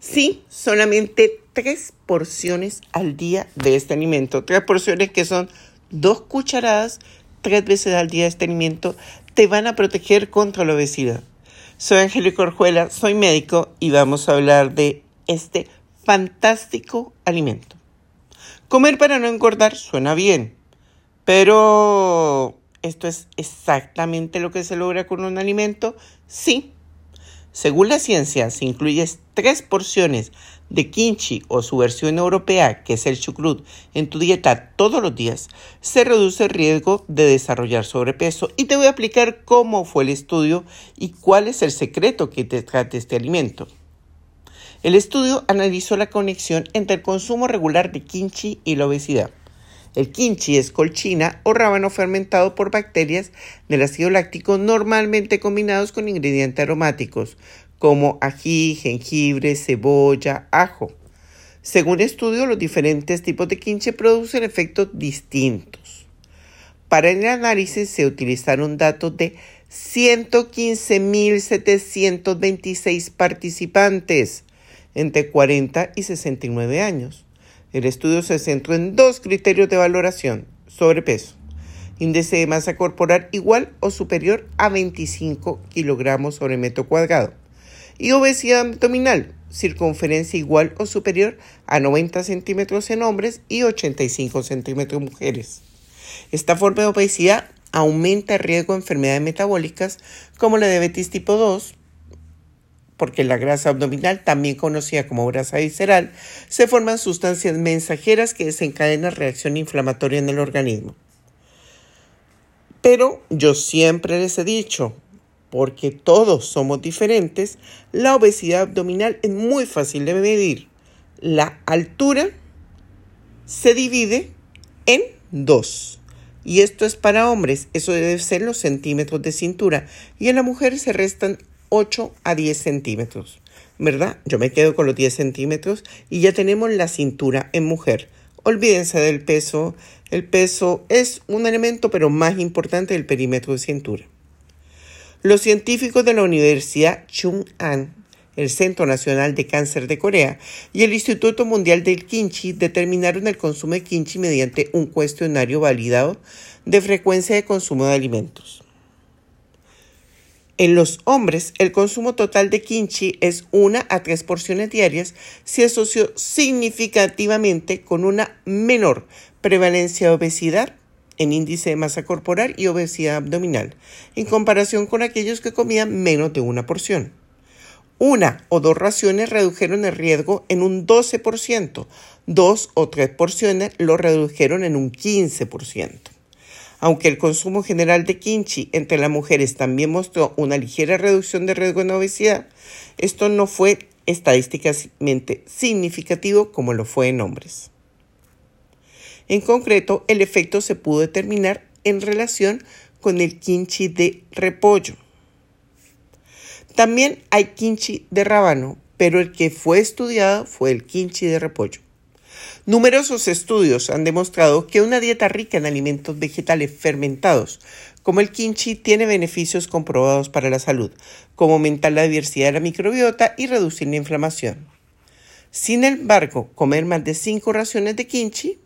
Sí, solamente tres porciones al día de este alimento. Tres porciones que son dos cucharadas tres veces al día de este alimento te van a proteger contra la obesidad. Soy Angélica Orjuela, soy médico y vamos a hablar de este fantástico alimento. Comer para no engordar suena bien, pero ¿esto es exactamente lo que se logra con un alimento? Sí, según la ciencia, si incluyes tres porciones de kimchi o su versión europea, que es el chucrut, en tu dieta todos los días, se reduce el riesgo de desarrollar sobrepeso. Y te voy a explicar cómo fue el estudio y cuál es el secreto que te trata este alimento. El estudio analizó la conexión entre el consumo regular de kimchi y la obesidad. El kimchi es colchina o rábano fermentado por bacterias del ácido láctico normalmente combinados con ingredientes aromáticos como ají, jengibre, cebolla, ajo. Según estudio, los diferentes tipos de kimchi producen efectos distintos. Para el análisis se utilizaron datos de 115.726 participantes entre 40 y 69 años el estudio se centró en dos criterios de valoración, sobrepeso, índice de masa corporal igual o superior a 25 kilogramos sobre metro cuadrado, y obesidad abdominal, circunferencia igual o superior a 90 centímetros en hombres y 85 centímetros en mujeres. Esta forma de obesidad aumenta el riesgo de enfermedades metabólicas como la diabetes tipo 2, porque la grasa abdominal, también conocida como grasa visceral, se forman sustancias mensajeras que desencadenan reacción inflamatoria en el organismo. Pero yo siempre les he dicho, porque todos somos diferentes, la obesidad abdominal es muy fácil de medir. La altura se divide en dos. Y esto es para hombres, eso debe ser los centímetros de cintura. Y en la mujer se restan 8 a 10 centímetros, ¿verdad? Yo me quedo con los 10 centímetros y ya tenemos la cintura en mujer. Olvídense del peso. El peso es un elemento, pero más importante del perímetro de cintura. Los científicos de la Universidad Chung-An, el Centro Nacional de Cáncer de Corea y el Instituto Mundial del Kimchi determinaron el consumo de kimchi mediante un cuestionario validado de frecuencia de consumo de alimentos. En los hombres, el consumo total de kimchi es una a tres porciones diarias, se asoció significativamente con una menor prevalencia de obesidad en índice de masa corporal y obesidad abdominal, en comparación con aquellos que comían menos de una porción. Una o dos raciones redujeron el riesgo en un 12%, dos o tres porciones lo redujeron en un 15%. Aunque el consumo general de kimchi entre las mujeres también mostró una ligera reducción de riesgo en obesidad, esto no fue estadísticamente significativo como lo fue en hombres. En concreto, el efecto se pudo determinar en relación con el kimchi de repollo. También hay kimchi de rábano, pero el que fue estudiado fue el kimchi de repollo. Numerosos estudios han demostrado que una dieta rica en alimentos vegetales fermentados, como el kimchi, tiene beneficios comprobados para la salud, como aumentar la diversidad de la microbiota y reducir la inflamación. Sin embargo, comer más de 5 raciones de kimchi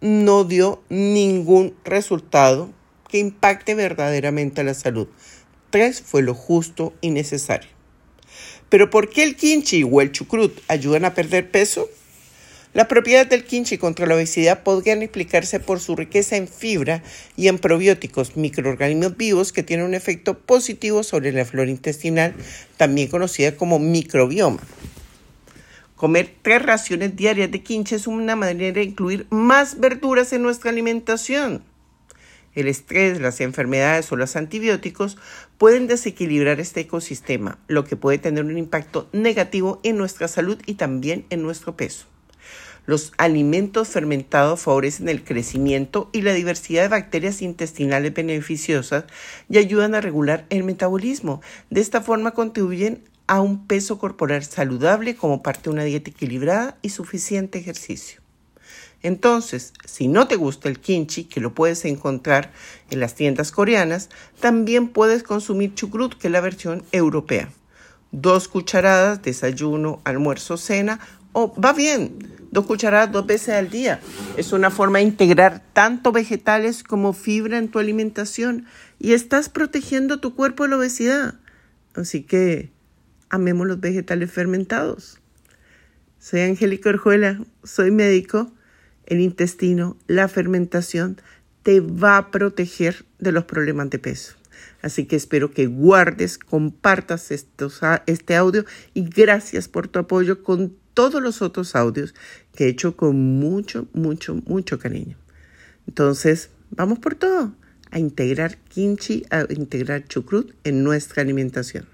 no dio ningún resultado que impacte verdaderamente a la salud. 3 fue lo justo y necesario. Pero ¿por qué el kimchi o el chucrut ayudan a perder peso? Las propiedades del kimchi contra la obesidad podrían explicarse por su riqueza en fibra y en probióticos, microorganismos vivos que tienen un efecto positivo sobre la flora intestinal, también conocida como microbioma. Comer tres raciones diarias de kimchi es una manera de incluir más verduras en nuestra alimentación. El estrés, las enfermedades o los antibióticos pueden desequilibrar este ecosistema, lo que puede tener un impacto negativo en nuestra salud y también en nuestro peso. Los alimentos fermentados favorecen el crecimiento y la diversidad de bacterias intestinales beneficiosas y ayudan a regular el metabolismo. De esta forma contribuyen a un peso corporal saludable como parte de una dieta equilibrada y suficiente ejercicio. Entonces, si no te gusta el kimchi, que lo puedes encontrar en las tiendas coreanas, también puedes consumir chucrut, que es la versión europea. dos cucharadas, desayuno, almuerzo, cena, o va bien, dos cucharadas dos veces al día. Es una forma de integrar tanto vegetales como fibra en tu alimentación y estás protegiendo tu cuerpo de la obesidad. Así que amemos los vegetales fermentados. Soy Angélica Orjuela, soy médico. El intestino, la fermentación, te va a proteger de los problemas de peso. Así que espero que guardes, compartas este audio y gracias por tu apoyo todos los otros audios que he hecho con mucho, mucho, mucho cariño. Entonces, vamos por todo, a integrar kimchi, a integrar chucrut en nuestra alimentación.